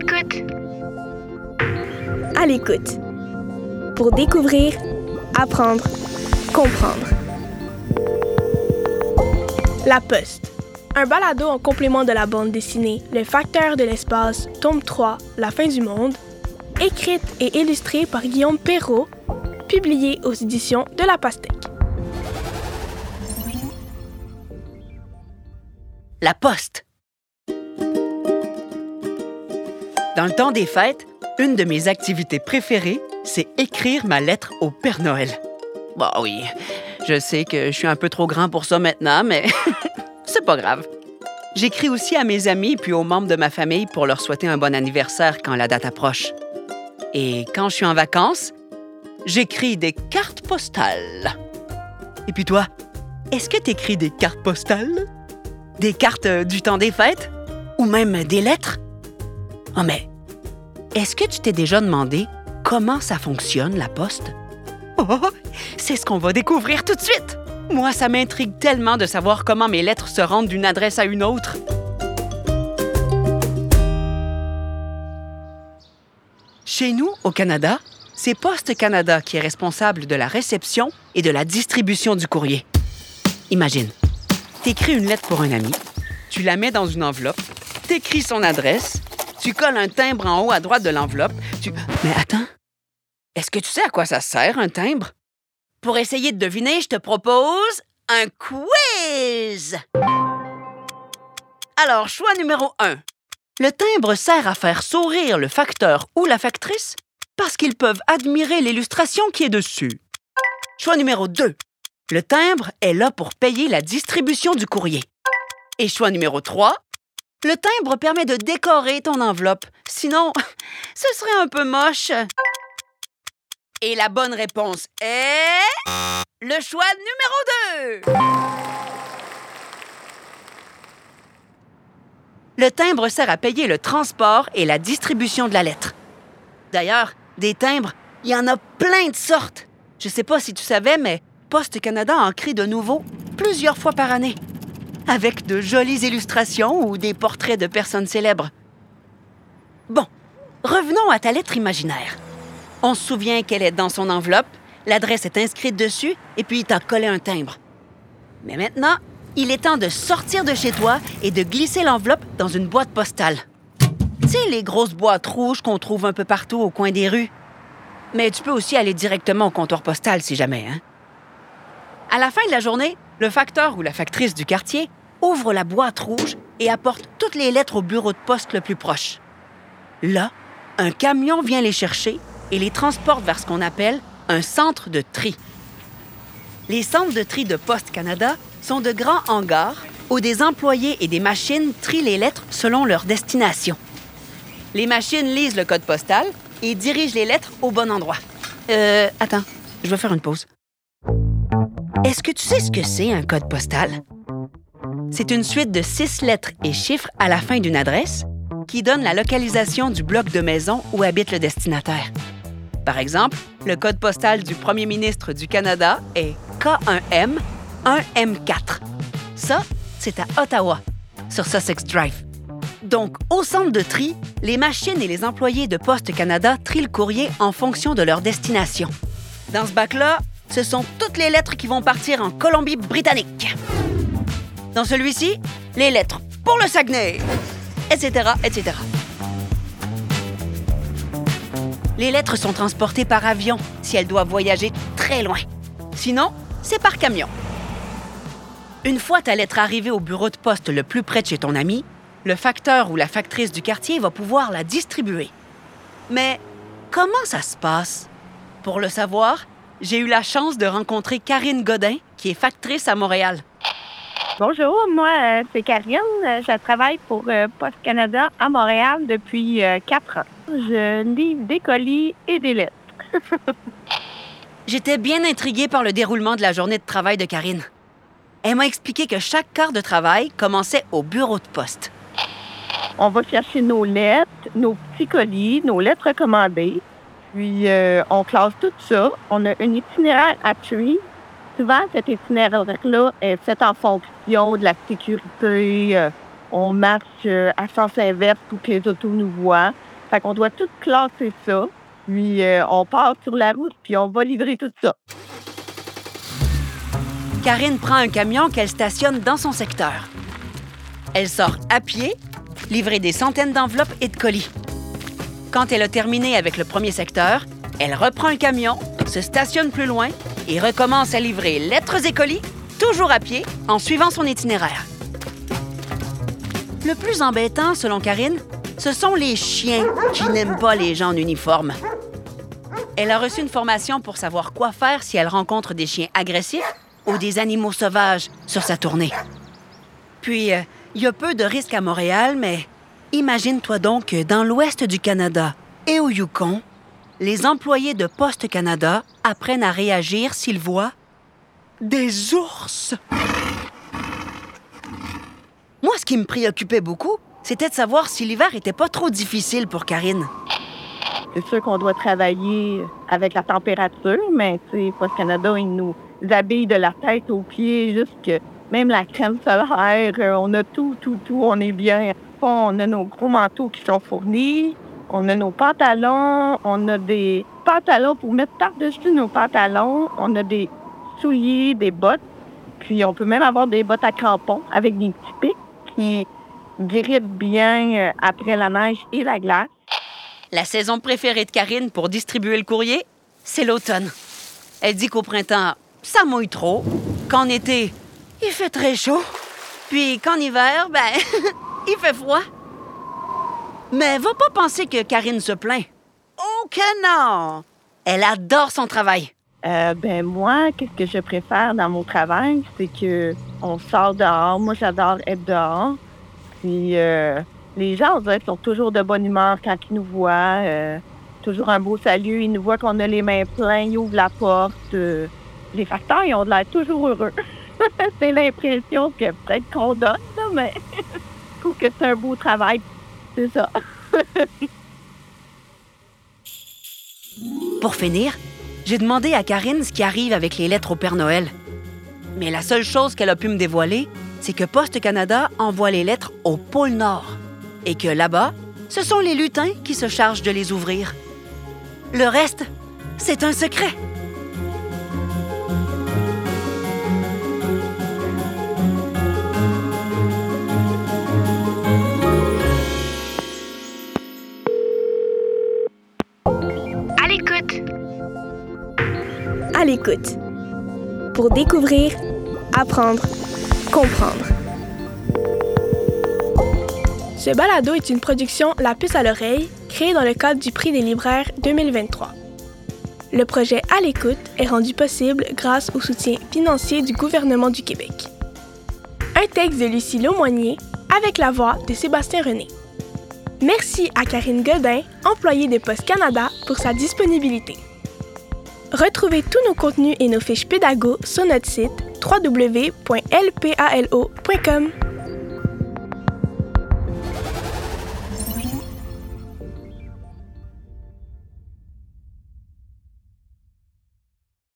l'écoute. À l'écoute. Pour découvrir, apprendre, comprendre. La Poste. Un balado en complément de la bande dessinée Le Facteur de l'espace, tome 3, La fin du monde, écrite et illustrée par Guillaume Perrault, publiée aux éditions de La Pastèque. La Poste. Dans le temps des fêtes, une de mes activités préférées, c'est écrire ma lettre au Père Noël. Bah oui, je sais que je suis un peu trop grand pour ça maintenant, mais c'est pas grave. J'écris aussi à mes amis puis aux membres de ma famille pour leur souhaiter un bon anniversaire quand la date approche. Et quand je suis en vacances, j'écris des cartes postales. Et puis toi, est-ce que tu écris des cartes postales? Des cartes euh, du temps des fêtes? Ou même des lettres? Oh mais, est-ce que tu t'es déjà demandé comment ça fonctionne, la poste? Oh, c'est ce qu'on va découvrir tout de suite! Moi, ça m'intrigue tellement de savoir comment mes lettres se rendent d'une adresse à une autre. Chez nous, au Canada, c'est Poste Canada qui est responsable de la réception et de la distribution du courrier. Imagine, t'écris une lettre pour un ami, tu la mets dans une enveloppe, t'écris son adresse, tu colles un timbre en haut à droite de l'enveloppe. Mais attends, est-ce que tu sais à quoi ça sert, un timbre? Pour essayer de deviner, je te propose un quiz! Alors, choix numéro 1. Le timbre sert à faire sourire le facteur ou la factrice parce qu'ils peuvent admirer l'illustration qui est dessus. Choix numéro 2. Le timbre est là pour payer la distribution du courrier. Et choix numéro 3. Le timbre permet de décorer ton enveloppe. Sinon, ce serait un peu moche. Et la bonne réponse est... Le choix numéro 2. Le timbre sert à payer le transport et la distribution de la lettre. D'ailleurs, des timbres, il y en a plein de sortes. Je sais pas si tu savais, mais Poste Canada en crée de nouveaux plusieurs fois par année, avec de jolies illustrations ou des portraits de personnes célèbres. Bon, revenons à ta lettre imaginaire. On se souvient qu'elle est dans son enveloppe, l'adresse est inscrite dessus et puis t'as collé un timbre. Mais maintenant, il est temps de sortir de chez toi et de glisser l'enveloppe dans une boîte postale. Tu sais, les grosses boîtes rouges qu'on trouve un peu partout au coin des rues. Mais tu peux aussi aller directement au comptoir postal si jamais, hein? À la fin de la journée, le facteur ou la factrice du quartier ouvre la boîte rouge et apporte toutes les lettres au bureau de poste le plus proche. Là, un camion vient les chercher et les transporte vers ce qu'on appelle un centre de tri. Les centres de tri de Poste Canada sont de grands hangars où des employés et des machines trient les lettres selon leur destination. Les machines lisent le code postal et dirigent les lettres au bon endroit. Euh, attends, je vais faire une pause. Est-ce que tu sais ce que c'est un code postal? C'est une suite de six lettres et chiffres à la fin d'une adresse qui donne la localisation du bloc de maison où habite le destinataire. Par exemple, le code postal du premier ministre du Canada est K1M 1M4. Ça, c'est à Ottawa, sur Sussex Drive. Donc, au centre de tri, les machines et les employés de Poste Canada trient le courrier en fonction de leur destination. Dans ce bac-là, ce sont les lettres qui vont partir en Colombie-Britannique. Dans celui-ci, les lettres pour le Saguenay, etc., etc. Les lettres sont transportées par avion si elles doivent voyager très loin. Sinon, c'est par camion. Une fois ta lettre arrivée au bureau de poste le plus près de chez ton ami, le facteur ou la factrice du quartier va pouvoir la distribuer. Mais comment ça se passe? Pour le savoir, j'ai eu la chance de rencontrer Karine Godin, qui est factrice à Montréal. Bonjour, moi, euh, c'est Karine. Euh, Je travaille pour euh, Poste Canada à Montréal depuis quatre ans. Je livre des colis et des lettres. J'étais bien intriguée par le déroulement de la journée de travail de Karine. Elle m'a expliqué que chaque quart de travail commençait au bureau de poste. On va chercher nos lettres, nos petits colis, nos lettres recommandées. Puis, euh, on classe tout ça. On a un itinéraire à suivre. Souvent, cet itinéraire-là est fait en fonction de la sécurité. Euh, on marche euh, à sens inverse pour que les autos nous voient. Fait qu'on doit tout classer ça. Puis euh, on part sur la route, puis on va livrer tout ça. Karine prend un camion qu'elle stationne dans son secteur. Elle sort à pied, livrer des centaines d'enveloppes et de colis. Quand elle a terminé avec le premier secteur, elle reprend le camion, se stationne plus loin et recommence à livrer lettres et colis, toujours à pied, en suivant son itinéraire. Le plus embêtant, selon Karine, ce sont les chiens qui n'aiment pas les gens en uniforme. Elle a reçu une formation pour savoir quoi faire si elle rencontre des chiens agressifs ou des animaux sauvages sur sa tournée. Puis, euh, il y a peu de risques à Montréal, mais imagine-toi donc que dans l'ouest du Canada et au Yukon, les employés de Poste Canada apprennent à réagir s'ils voient des ours. Moi, ce qui me préoccupait beaucoup, c'était de savoir si l'hiver était pas trop difficile pour Karine. C'est sûr qu'on doit travailler avec la température, mais tu sais, Post Canada, ils nous habillent de la tête aux pieds, jusque même la crème solaire, euh, on a tout, tout, tout, on est bien. On a nos gros manteaux qui sont fournis, on a nos pantalons, on a des pantalons pour mettre par-dessus nos pantalons, on a des souliers, des bottes, puis on peut même avoir des bottes à crampons avec des petits pics qui grippent bien euh, après la neige et la glace. La saison préférée de Karine pour distribuer le courrier, c'est l'automne. Elle dit qu'au printemps, ça mouille trop, qu'en été, il fait très chaud, puis qu'en hiver, ben, il fait froid. Mais va pas penser que Karine se plaint. Oh que non! Elle adore son travail. Euh, ben moi, qu'est-ce que je préfère dans mon travail, c'est que on sort dehors. Moi, j'adore être dehors. Puis euh, les gens, on dirait, sont toujours de bonne humeur quand ils nous voient. euh, toujours un beau salut. Ils nous voient qu'on a les mains pleines, ils ouvrent la porte. les facteurs, ils ont de l'air toujours heureux. c'est l'impression que peut-être qu'on donne, mais que c'est un beau travail. C'est ça. Pour finir, j'ai demandé à Karine ce qui arrive avec les lettres au Père Noël. Mais la seule chose qu'elle a pu me dévoiler, c'est que Poste Canada envoie les lettres au pôle Nord et que là-bas, ce sont les lutins qui se chargent de les ouvrir. Le reste, c'est un secret. À l'écoute. Pour découvrir, apprendre, comprendre. Ce balado est une production La puce à l'oreille, créée dans le cadre du prix des libraires 2023. Le projet À l'écoute est rendu possible grâce au soutien financier du gouvernement du Québec. Un texte de Lucie Laumonier avec la voix de Sébastien René. Merci à Karine Godin, employée de Post Canada, pour sa disponibilité. Retrouvez tous nos contenus et nos fiches pédago sur notre site www.lpalo.com.